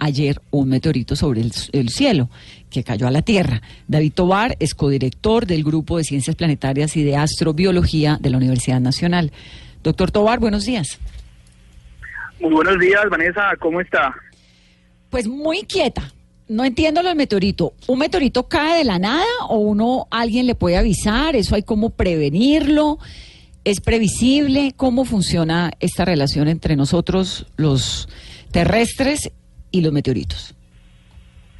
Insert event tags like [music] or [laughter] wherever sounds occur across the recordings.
ayer un meteorito sobre el, el cielo que cayó a la Tierra. David Tobar es codirector del Grupo de Ciencias Planetarias y de Astrobiología de la Universidad Nacional. Doctor Tobar, buenos días. Muy buenos días, Vanessa, ¿cómo está? Pues muy quieta. No entiendo lo del meteorito. ¿Un meteorito cae de la nada o uno, alguien le puede avisar? ¿Eso hay cómo prevenirlo? ¿Es previsible? ¿Cómo funciona esta relación entre nosotros, los terrestres, y los meteoritos?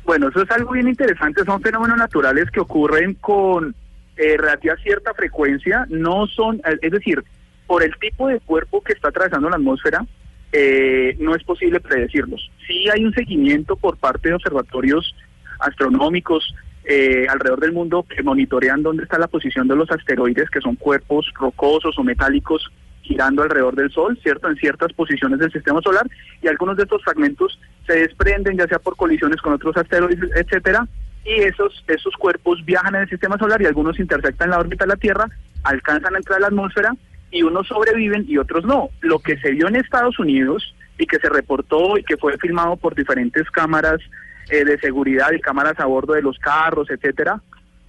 Bueno, eso es algo bien interesante, son fenómenos naturales que ocurren con eh, relativa cierta frecuencia, no son, eh, es decir, por el tipo de cuerpo que está atravesando la atmósfera, eh, no es posible predecirlos. Sí hay un seguimiento por parte de observatorios astronómicos eh, alrededor del mundo que monitorean dónde está la posición de los asteroides, que son cuerpos rocosos o metálicos girando alrededor del Sol, ¿cierto? En ciertas posiciones del sistema solar, y algunos de estos fragmentos se desprenden, ya sea por colisiones con otros asteroides, etcétera, y esos, esos cuerpos viajan en el sistema solar y algunos intersectan la órbita de la Tierra, alcanzan a entrar a la atmósfera y unos sobreviven y otros no. Lo que se vio en Estados Unidos y que se reportó y que fue filmado por diferentes cámaras eh, de seguridad y cámaras a bordo de los carros, etcétera,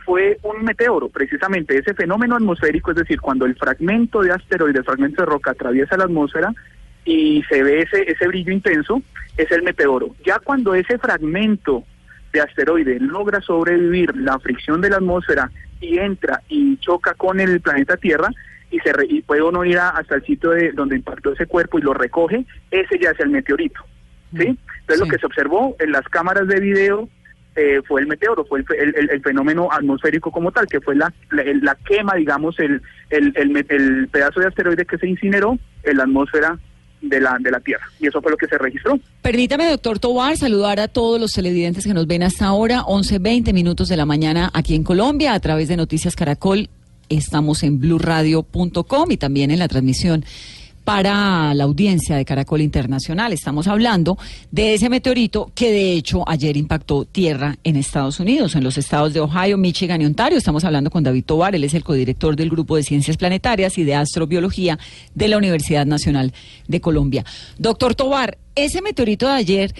fue un meteoro, precisamente ese fenómeno atmosférico, es decir, cuando el fragmento de asteroide, el fragmento de roca atraviesa la atmósfera y se ve ese, ese brillo intenso, es el meteoro. Ya cuando ese fragmento de asteroide logra sobrevivir la fricción de la atmósfera y entra y choca con el planeta Tierra y, se re- y puede uno ir a- hasta el sitio de donde impactó ese cuerpo y lo recoge, ese ya es el meteorito. ¿sí? Entonces lo Sí. que se observó en las cámaras de video eh, fue el meteoro, fue el, el- fenómeno atmosférico como tal, que fue la, la, quema, digamos, el, el, pedazo de asteroide que se incineró en la atmósfera de la, de la Tierra. Y eso fue lo que se registró. Permítame, doctor Tobar, saludar a todos los televidentes que nos ven hasta ahora, 11, 20 minutos de la mañana aquí en Colombia, a través de Noticias Caracol. Estamos en blurradio.com y también en la transmisión para la audiencia de Caracol Internacional. Estamos hablando de ese meteorito que de hecho ayer impactó tierra en Estados Unidos, en los estados de Ohio, Michigan y Ontario. Estamos hablando con David Tobar, él es el codirector del Grupo de Ciencias Planetarias y de Astrobiología de la Universidad Nacional de Colombia. Doctor Tobar, ese meteorito de ayer,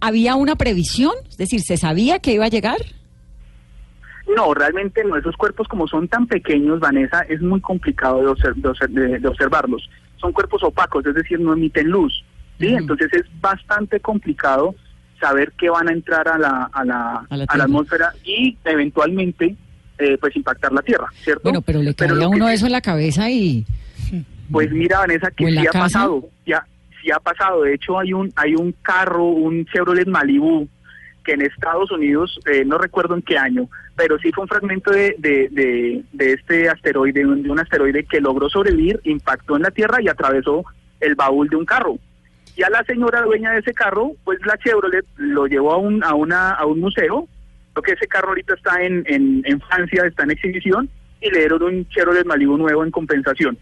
¿había una previsión? Es decir, ¿se sabía que iba a llegar? No, realmente no. Esos cuerpos como son tan pequeños, Vanessa, es muy complicado de, obser- de de- de observarlos. Son cuerpos opacos, es decir, no emiten luz. ¿sí? Entonces es bastante complicado saber que van a entrar a la, a la, A la a la Tierra. atmósfera y eventualmente eh, pues impactar la Tierra, ¿cierto? Bueno, pero le cae a uno eso en la cabeza y... Pues mira, Vanessa, que ¿O en sí ha casa? pasado, ya sí ha pasado. De hecho, hay un hay un carro, un Chevrolet Malibu, que en Estados Unidos, eh, no recuerdo en qué año, pero sí fue un fragmento de, de, de, de este asteroide, un- de un asteroide que logró sobrevivir, impactó en la Tierra y atravesó el baúl de un carro. Y a la señora dueña de ese carro, pues la Chevrolet lo llevó a un, a una, a un museo, lo que ese carro ahorita está en, en, en Francia, está en exhibición, y le dieron un Chevrolet Malibu nuevo en compensación.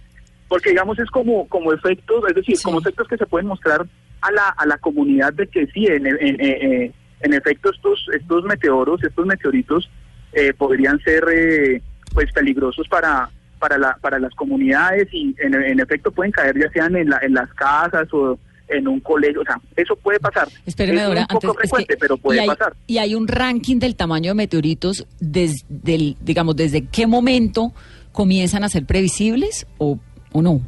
Porque digamos es como, como efectos, es decir, Sí. como efectos que se pueden mostrar a la, a la comunidad de que sí, en, en, en, eh, en efecto estos, estos meteoros, estos meteoritos eh, podrían ser eh, pues peligrosos para, para, la, para las comunidades y en, en efecto pueden caer ya sean en, la, en las casas o en un colegio, o sea, eso puede pasar. Espéreme, es Dora, un poco antes, es que- frecuente, pero puede y hay, pasar. Y hay un ranking del tamaño de meteoritos desde, el- digamos, desde qué momento comienzan a ser previsibles o, o no.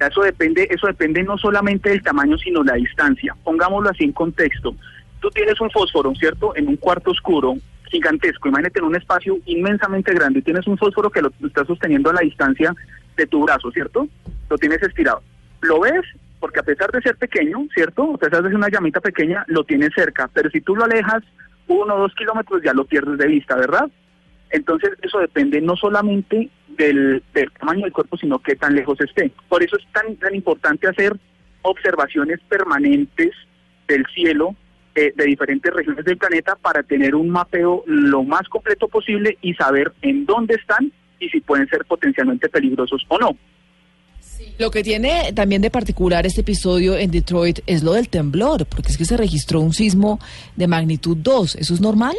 Eso depende, eso depende no solamente del tamaño, sino la distancia. Pongámoslo así en contexto. Tú tienes un fósforo, ¿cierto? En un cuarto oscuro gigantesco. Imagínate en un espacio inmensamente grande. Tienes un fósforo que lo estás sosteniendo a la distancia de tu brazo, ¿cierto? Lo tienes estirado. Lo ves porque a pesar de ser pequeño, ¿cierto? A pesar de ser una llamita pequeña, lo tienes cerca. Pero si tú lo alejas uno o dos kilómetros, ya lo pierdes de vista, ¿verdad? Entonces, eso depende no solamente del, del tamaño del cuerpo, sino qué tan lejos esté. Por eso es tan, tan importante hacer observaciones permanentes del cielo eh, de diferentes regiones del planeta para tener un mapeo lo más completo posible y saber en dónde están y si pueden ser potencialmente peligrosos o no. Lo que tiene también de particular este episodio en Detroit es lo del temblor, porque es que se registró un sismo de magnitud 2. ¿Eso es normal?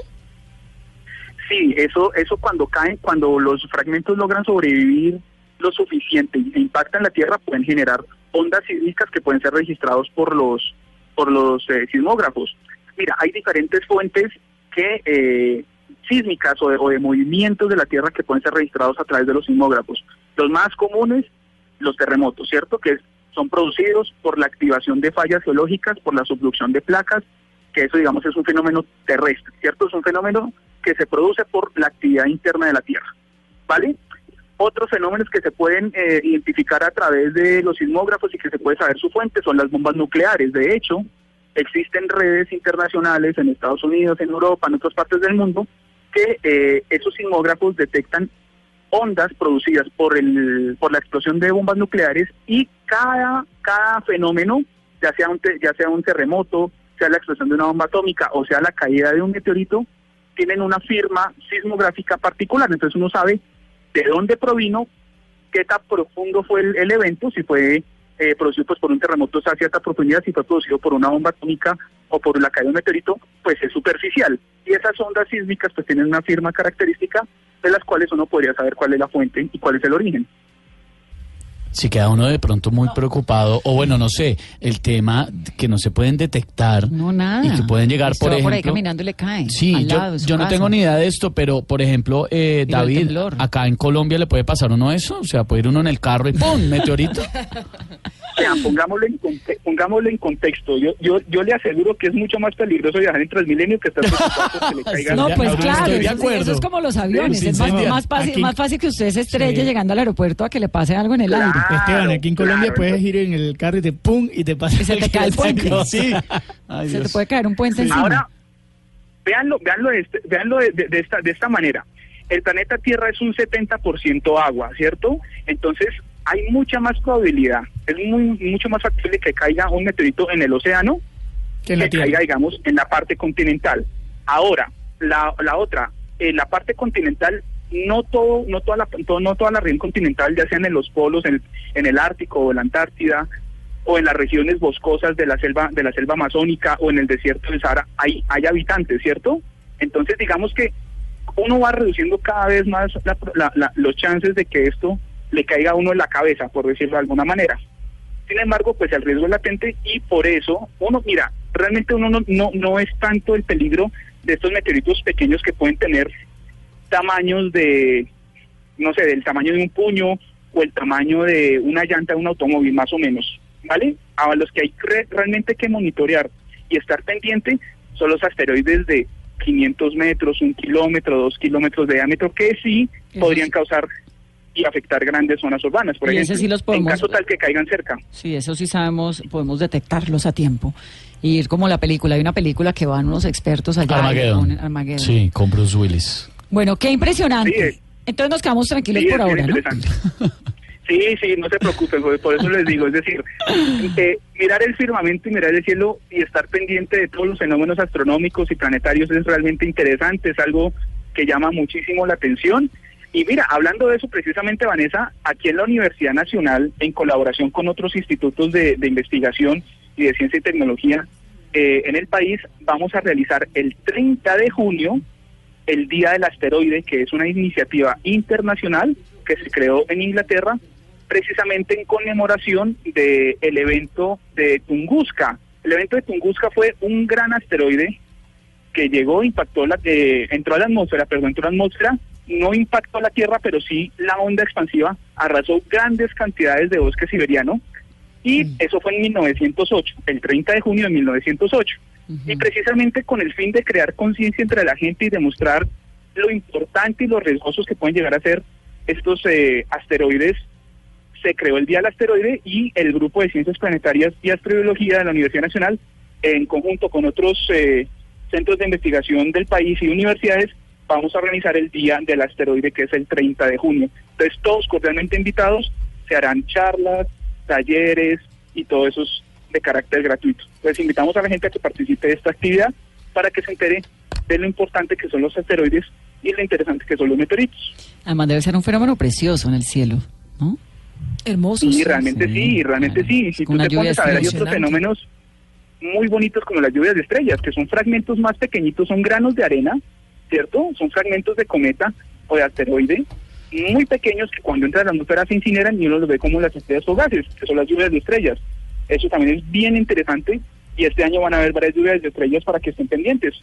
Sí, eso, eso cuando caen, cuando los fragmentos logran sobrevivir lo suficiente e impactan la Tierra, pueden generar ondas sísmicas que pueden ser registrados por los por los eh, sismógrafos. Mira, hay diferentes fuentes que eh, sísmicas o de, movimientos de la Tierra que pueden ser registrados a través de los sismógrafos. Los más comunes, los terremotos, ¿cierto? Que son producidos por la activación de fallas geológicas, por la subducción de placas, que eso, digamos, es un fenómeno terrestre, ¿cierto? Es un fenómeno que se produce por la actividad interna de la Tierra, ¿vale? Otros fenómenos que se pueden eh, identificar a través de los sismógrafos y que se puede saber su fuente son las bombas nucleares. De hecho, existen redes internacionales en Estados Unidos, en Europa, en otras partes del mundo, que eh, esos sismógrafos detectan ondas producidas por el por la explosión de bombas nucleares y cada cada fenómeno, ya sea un ya sea un terremoto, sea la explosión de una bomba atómica o sea la caída de un meteorito, tienen una firma sismográfica particular. Entonces uno sabe de dónde provino, qué tan profundo fue el, el evento, si fue eh, producido pues, por un terremoto a cierta profundidad, si fue producido por una bomba atómica o por la caída de un meteorito, pues es superficial. Y esas ondas sísmicas pues tienen una firma característica de las cuales uno podría saber cuál es la fuente y cuál es el origen. Si queda uno de pronto muy preocupado, o bueno, no sé, el tema que no se pueden detectar No, nada. y que pueden llegar, por va ejemplo... por ahí caminando y le cae. Sí, al yo, lado de su yo no casa. tengo ni idea de esto, pero por ejemplo, eh, David, temblor. acá en Colombia le puede pasar uno eso, o sea, puede ir uno en el carro y ¡pum! meteorito. [laughs] Vean, pongámoslo en, conte- pongámoslo en contexto. Yo, yo, yo le aseguro que es mucho más peligroso viajar en Transmilenio que estar preocupado porque le caiga [laughs] No, pues claro, de eso, sí, acuerdo. eso es como los aviones. Sí, es más, más fácil, aquí- más fácil que usted se estrelle Sí. llegando al aeropuerto a que le pase algo en el aire. Esteban, aquí en Colombia claro, puedes entonces- ir en el carro y te pum y te pasa Y se te cae el puente. Sí. [laughs] Ay, Se te puede caer un puente encima. Ahora, véanlo, de, este- véanlo de, de- de esta, de esta manera. El planeta Tierra es un 70% agua, ¿cierto? Entonces, hay mucha más probabilidad, es muy mucho más factible que caiga un meteorito en el océano Que que caiga, digamos, en la parte continental. Ahora, la, la otra, en la parte continental, no todo, no toda la, no toda la región continental, ya sean en los polos, en, en el Ártico o en la Antártida, o en las regiones boscosas de la selva, de la selva amazónica o en el desierto del Sahara, hay, hay habitantes, ¿cierto? Entonces, digamos que uno va reduciendo cada vez más la- la- la- los chances de que esto le caiga a uno en la cabeza, por decirlo de alguna manera. Sin embargo, pues el riesgo es latente y por eso uno, mira, realmente uno no, no, no es tanto el peligro de estos meteoritos pequeños que pueden tener tamaños de, no sé, del tamaño de un puño o el tamaño de una llanta de un automóvil, más o menos, ¿vale? A los que hay re- realmente que monitorear y estar pendiente son los asteroides de 500 metros, un kilómetro, dos kilómetros de diámetro, que sí podrían causar y afectar grandes zonas urbanas, por Y ejemplo, ese sí los podemos- en caso tal que caigan cerca. Sí, eso sí sabemos, podemos detectarlos a tiempo. Y ir como la película, hay una película que van unos expertos allá. Armageddon. Armageddon. Sí, con Bruce Willis. Bueno, qué impresionante. Sí. Entonces nos quedamos tranquilos Sí, por ahora, ¿no? Sí, sí, no se preocupen, por por eso les digo, es decir, eh, mirar el firmamento y mirar el cielo y estar pendiente de todos los fenómenos astronómicos y planetarios es realmente interesante, es algo que llama muchísimo la atención. Y mira, hablando de eso precisamente, Vanessa, aquí en la Universidad Nacional, en colaboración con otros institutos de, investigación y de ciencia y tecnología eh, en el país, vamos a realizar el 30 de junio el Día del Asteroide, que es una iniciativa internacional que se creó en Inglaterra precisamente en conmemoración del el evento de Tunguska. El evento de Tunguska fue un gran asteroide que llegó, impactó, la, eh, entró a la atmósfera, perdón, entró a la atmósfera, no impactó la Tierra, pero sí la onda expansiva arrasó grandes cantidades de bosque siberiano. Y eso fue en 1908, el 30 de junio de 1908. Y precisamente con el fin de crear conciencia entre la gente y demostrar lo importante y los riesgosos que pueden llegar a ser estos eh, asteroides, se creó el Día del Asteroide y el Grupo de Ciencias Planetarias y Astrobiología de la Universidad Nacional, en conjunto con otros eh, centros de investigación del país y universidades, vamos a organizar el Día del Asteroide, que es el 30 de junio. Entonces, todos cordialmente invitados, se harán charlas, talleres y todos esos de carácter gratuito. Les invitamos a la gente a que participe de esta actividad para que se entere de lo importante que son los asteroides y lo interesante que son los meteoritos. Además debe ser un fenómeno precioso en el cielo, ¿no? Hermoso. Y sí. realmente sí, sí, realmente claro. sí. Si Con tú te pones a ver, hay otros fenómenos muy bonitos como las lluvias de estrellas, que son fragmentos más pequeñitos, son granos de arena, ¿cierto? Son fragmentos de cometa o de asteroide muy pequeños que cuando entran a la atmósfera se incineran y uno los ve como las estrellas fugaces, que son las lluvias de estrellas. Eso también es bien interesante y este año van a haber varias lluvias de estrellas para que estén pendientes.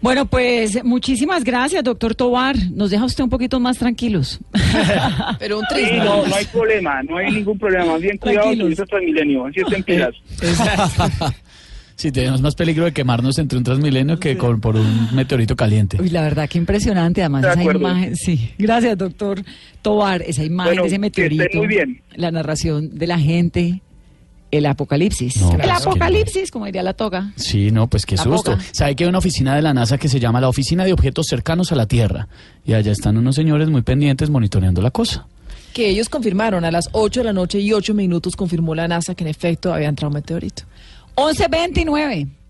Bueno, pues muchísimas gracias, doctor Tobar. Nos deja usted un poquito más tranquilos. [laughs] Pero un Sí, triste. no, no hay problema, no hay ningún problema. Más bien cuidado, Tranquilos. que eso es Transmilenio, así está en pilas. Sí, tenemos más peligro de quemarnos entre un transmilenio que con, por un meteorito caliente. Uy, la verdad, qué impresionante. Además, De esa acuerdo. imagen. Sí, gracias, doctor Tobar. Esa imagen Bueno, de ese que meteorito. muy bien. La narración de la gente. El apocalipsis. No, el pues, que apocalipsis, como diría la toga. Sí, no, pues qué La susto. boca. ¿Sabe que hay una oficina de la NASA que se llama la Oficina de Objetos Cercanos a la Tierra? Y allá están unos señores muy pendientes monitoreando la cosa. Que ellos confirmaron a las 8 de la noche y 8 minutos confirmó la NASA que en efecto había entrado un meteorito. 11.29.